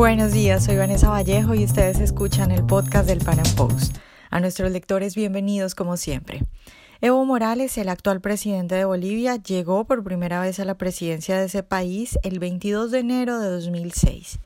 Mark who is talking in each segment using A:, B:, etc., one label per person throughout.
A: Buenos días, soy Vanessa Vallejo y ustedes escuchan el podcast del Pan Post. A nuestros lectores, bienvenidos como siempre. Evo Morales, el actual presidente de Bolivia, llegó por primera vez a la presidencia de ese país el 22 de enero de 2006.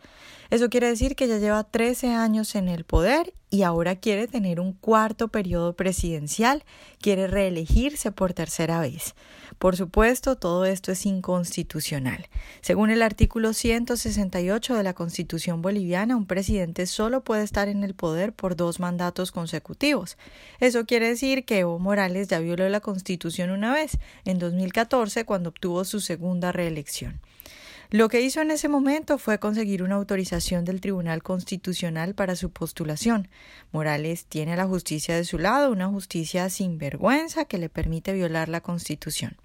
A: Eso quiere decir que ya lleva 13 años en el poder y ahora quiere tener un cuarto periodo presidencial, quiere reelegirse por tercera vez. Por supuesto, todo esto es inconstitucional. Según el artículo 168 de la Constitución boliviana, un presidente solo puede estar en el poder por dos mandatos consecutivos. Eso quiere decir que Evo Morales ya violó la Constitución una vez, en 2014, cuando obtuvo su segunda reelección. Lo que hizo en ese momento fue conseguir una autorización del Tribunal Constitucional para su postulación. Morales tiene la justicia de su lado, una justicia sin vergüenza que le permite violar la Constitución.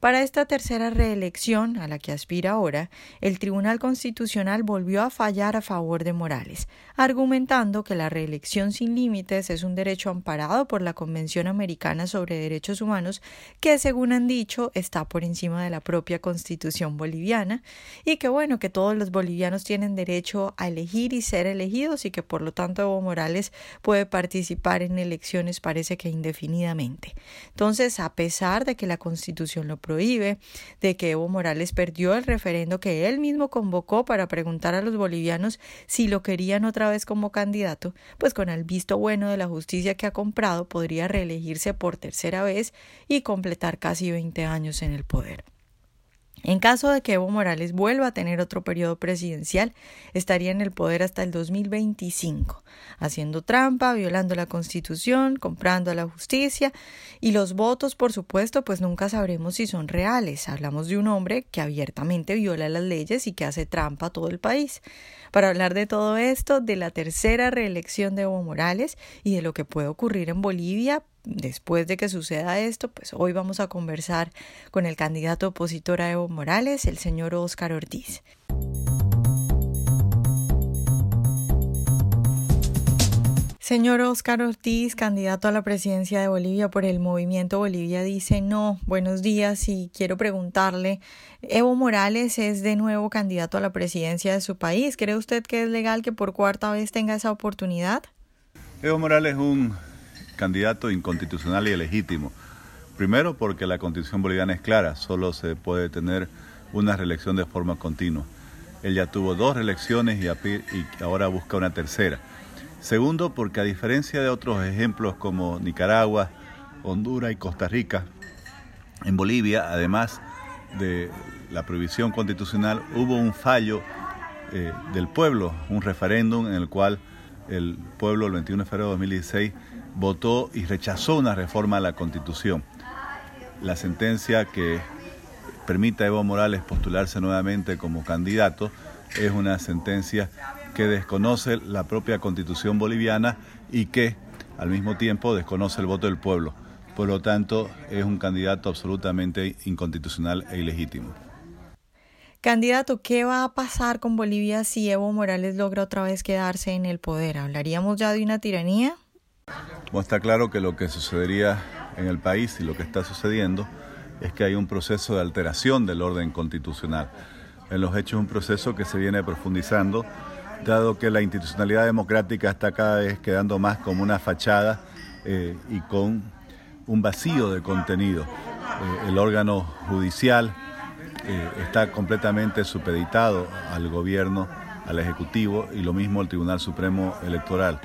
A: Para esta tercera reelección, a la que aspira ahora, el Tribunal Constitucional volvió a fallar a favor de Morales, argumentando que la reelección sin límites es un derecho amparado por la Convención Americana sobre Derechos Humanos, que según han dicho está por encima de la propia Constitución boliviana, y que bueno, que todos los bolivianos tienen derecho a elegir y ser elegidos y que por lo tanto Evo Morales puede participar en elecciones parece que indefinidamente. Entonces, a pesar de que la Constitución lo prohíbe, de que Evo Morales perdió el referendo que él mismo convocó para preguntar a los bolivianos si lo querían otra vez como candidato, pues con el visto bueno de la justicia que ha comprado podría reelegirse por tercera vez y completar casi 20 años en el poder. En caso de que Evo Morales vuelva a tener otro periodo presidencial, estaría en el poder hasta el 2025, haciendo trampa, violando la Constitución, comprando a la justicia y los votos, por supuesto, pues nunca sabremos si son reales. Hablamos de un hombre que abiertamente viola las leyes y que hace trampa a todo el país. Para hablar de todo esto, de la tercera reelección de Evo Morales y de lo que puede ocurrir en Bolivia, después de que suceda esto, pues hoy vamos a conversar con el candidato opositor a Evo Morales, el señor Óscar Ortiz. Señor Óscar Ortiz, candidato a la presidencia de Bolivia por el movimiento Bolivia, dice no. Buenos días y quiero preguntarle, Evo Morales es de nuevo candidato a la presidencia de su país. ¿Cree usted que es legal que por cuarta vez tenga esa oportunidad?
B: Evo Morales es un candidato inconstitucional y ilegítimo. Primero porque la constitución boliviana es clara, solo se puede tener una reelección de forma continua. Él ya tuvo dos reelecciones y ahora busca una tercera. Segundo porque a diferencia de otros ejemplos como Nicaragua, Honduras y Costa Rica, en Bolivia, además de la prohibición constitucional, hubo un fallo eh, del pueblo, un referéndum en el cual el pueblo el 21 de febrero de 2016 votó y rechazó una reforma a la Constitución. La sentencia que permite a Evo Morales postularse nuevamente como candidato es una sentencia que desconoce la propia Constitución boliviana y que al mismo tiempo desconoce el voto del pueblo. Por lo tanto, es un candidato absolutamente inconstitucional e ilegítimo.
A: Candidato, ¿qué va a pasar con Bolivia si Evo Morales logra otra vez quedarse en el poder? ¿Hablaríamos ya de una tiranía?
B: Está claro que lo que sucedería en el país y lo que está sucediendo es que hay un proceso de alteración del orden constitucional. En los hechos un proceso que se viene profundizando, dado que la institucionalidad democrática está cada vez quedando más como una fachada eh, y con un vacío de contenido. Eh, el órgano judicial eh, está completamente supeditado al gobierno, al Ejecutivo y lo mismo el Tribunal Supremo Electoral.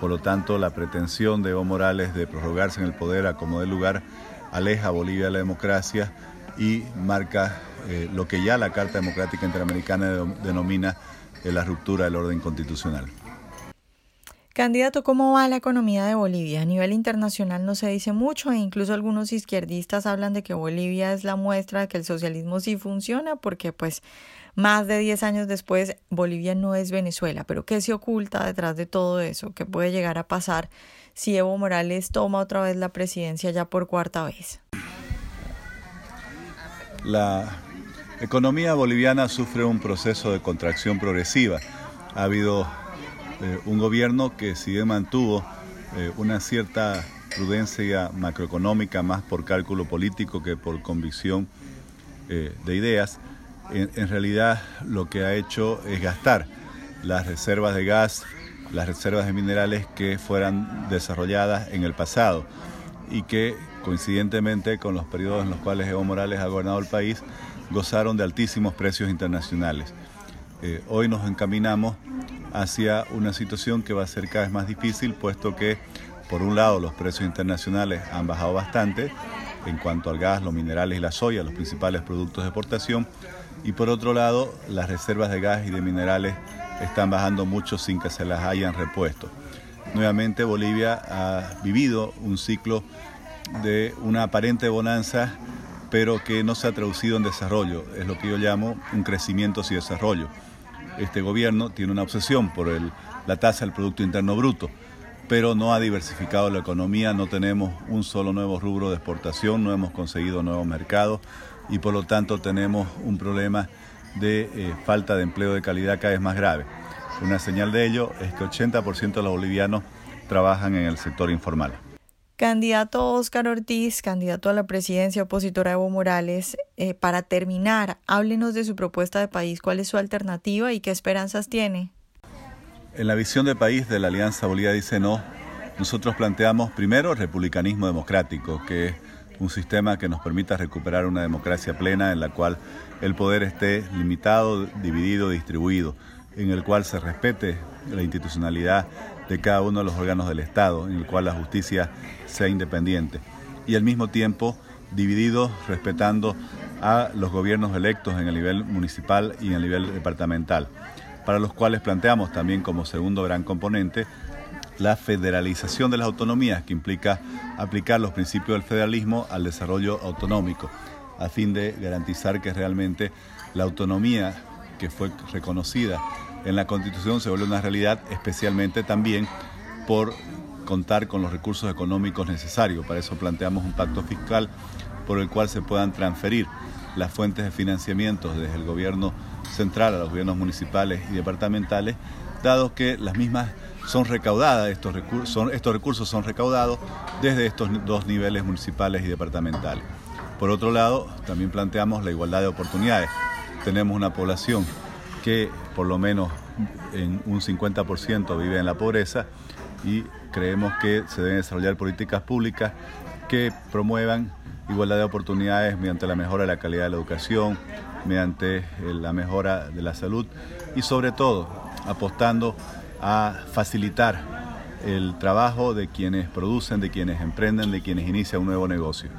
B: Por lo tanto, la pretensión de Evo Morales de prorrogarse en el poder a como de lugar aleja a Bolivia de la democracia y marca eh, lo que ya la Carta Democrática Interamericana denomina eh, la ruptura del orden constitucional.
A: Candidato, ¿cómo va la economía de Bolivia? A nivel internacional no se dice mucho e incluso algunos izquierdistas hablan de que Bolivia es la muestra de que el socialismo sí funciona porque pues más de 10 años después Bolivia no es Venezuela. Pero ¿qué se oculta detrás de todo eso? ¿Qué puede llegar a pasar si Evo Morales toma otra vez la presidencia ya por cuarta vez?
B: La economía boliviana sufre un proceso de contracción progresiva. Ha habido eh, un gobierno que si bien mantuvo eh, una cierta prudencia macroeconómica más por cálculo político que por convicción eh, de ideas, en, realidad lo que ha hecho es gastar. las reservas de gas, las reservas de minerales que fueran desarrolladas en el pasado y que coincidentemente con los periodos en los cuales Evo Morales ha gobernado el país, gozaron de altísimos precios internacionales. Eh, hoy nos encaminamos hacia una situación que va a ser cada vez más difícil, puesto que, por un lado, los precios internacionales han bajado bastante en cuanto al gas, los minerales y la soya, los principales productos de exportación, y por otro lado, las reservas de gas y de minerales están bajando mucho sin que se las hayan repuesto. Nuevamente Bolivia ha vivido un ciclo de una aparente bonanza, pero que no se ha traducido en desarrollo. Es lo que yo llamo un crecimiento sin desarrollo. Este gobierno tiene una obsesión por la tasa del Producto Interno Bruto, pero no ha diversificado la economía, no tenemos un solo nuevo rubro de exportación, no hemos conseguido nuevos mercados y por lo tanto tenemos un problema de eh, falta de empleo de calidad cada vez más grave. Una señal de ello es que 80% de los bolivianos trabajan en el sector informal.
A: Candidato Óscar Ortiz, candidato a la presidencia opositora Evo Morales, eh, para terminar, háblenos de su propuesta de país, cuál es su alternativa y qué esperanzas tiene.
B: En la visión de país de la Alianza Bolivia dice no, nosotros planteamos primero republicanismo democrático, que es un sistema que nos permita recuperar una democracia plena en la cual el poder esté limitado, dividido, distribuido, en el cual se respete la institucionalidad de cada uno de los órganos del Estado, en el cual la justicia sea independiente. Y al mismo tiempo dividido respetando a los gobiernos electos en el nivel municipal y en el nivel departamental, para los cuales planteamos también como segundo gran componente la federalización de las autonomías, que implica aplicar los principios del federalismo al desarrollo autonómico a fin de garantizar que realmente la autonomía que fue reconocida en la Constitución se vuelve una realidad, especialmente también por contar con los recursos económicos necesarios. Para eso planteamos un pacto fiscal por el cual se puedan transferir las fuentes de financiamiento desde el gobierno central a los gobiernos municipales y departamentales, dado que las mismas son recaudadas, estos recursos, estos recursos son recaudados desde estos dos niveles municipales y departamentales. Por otro lado, también planteamos la igualdad de oportunidades. Tenemos una población que por lo menos en un 50% vive en la pobreza y creemos que se deben desarrollar políticas públicas que promuevan igualdad de oportunidades mediante la mejora de la calidad de la educación, mediante eh, la mejora de la salud y sobre todo apostando a facilitar el trabajo de quienes producen, de quienes emprenden, de quienes inician un nuevo negocio.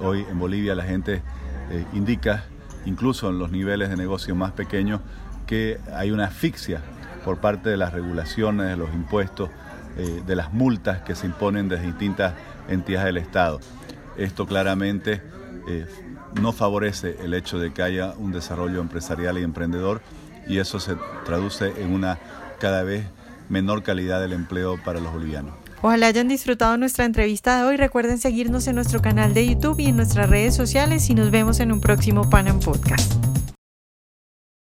B: Hoy en Bolivia la gente eh, indica, incluso en los niveles de negocio más pequeños, que hay una asfixia por parte de las regulaciones, de los impuestos, eh, de las multas que se imponen desde distintas entidades del Estado. Esto claramente eh, no favorece el hecho de que haya un desarrollo empresarial y emprendedor y eso se traduce en una cada vez menor calidad del empleo para los bolivianos.
A: Ojalá hayan disfrutado nuestra entrevista de hoy. Recuerden seguirnos en nuestro canal de YouTube y en nuestras redes sociales y nos vemos en un próximo Panam Podcast.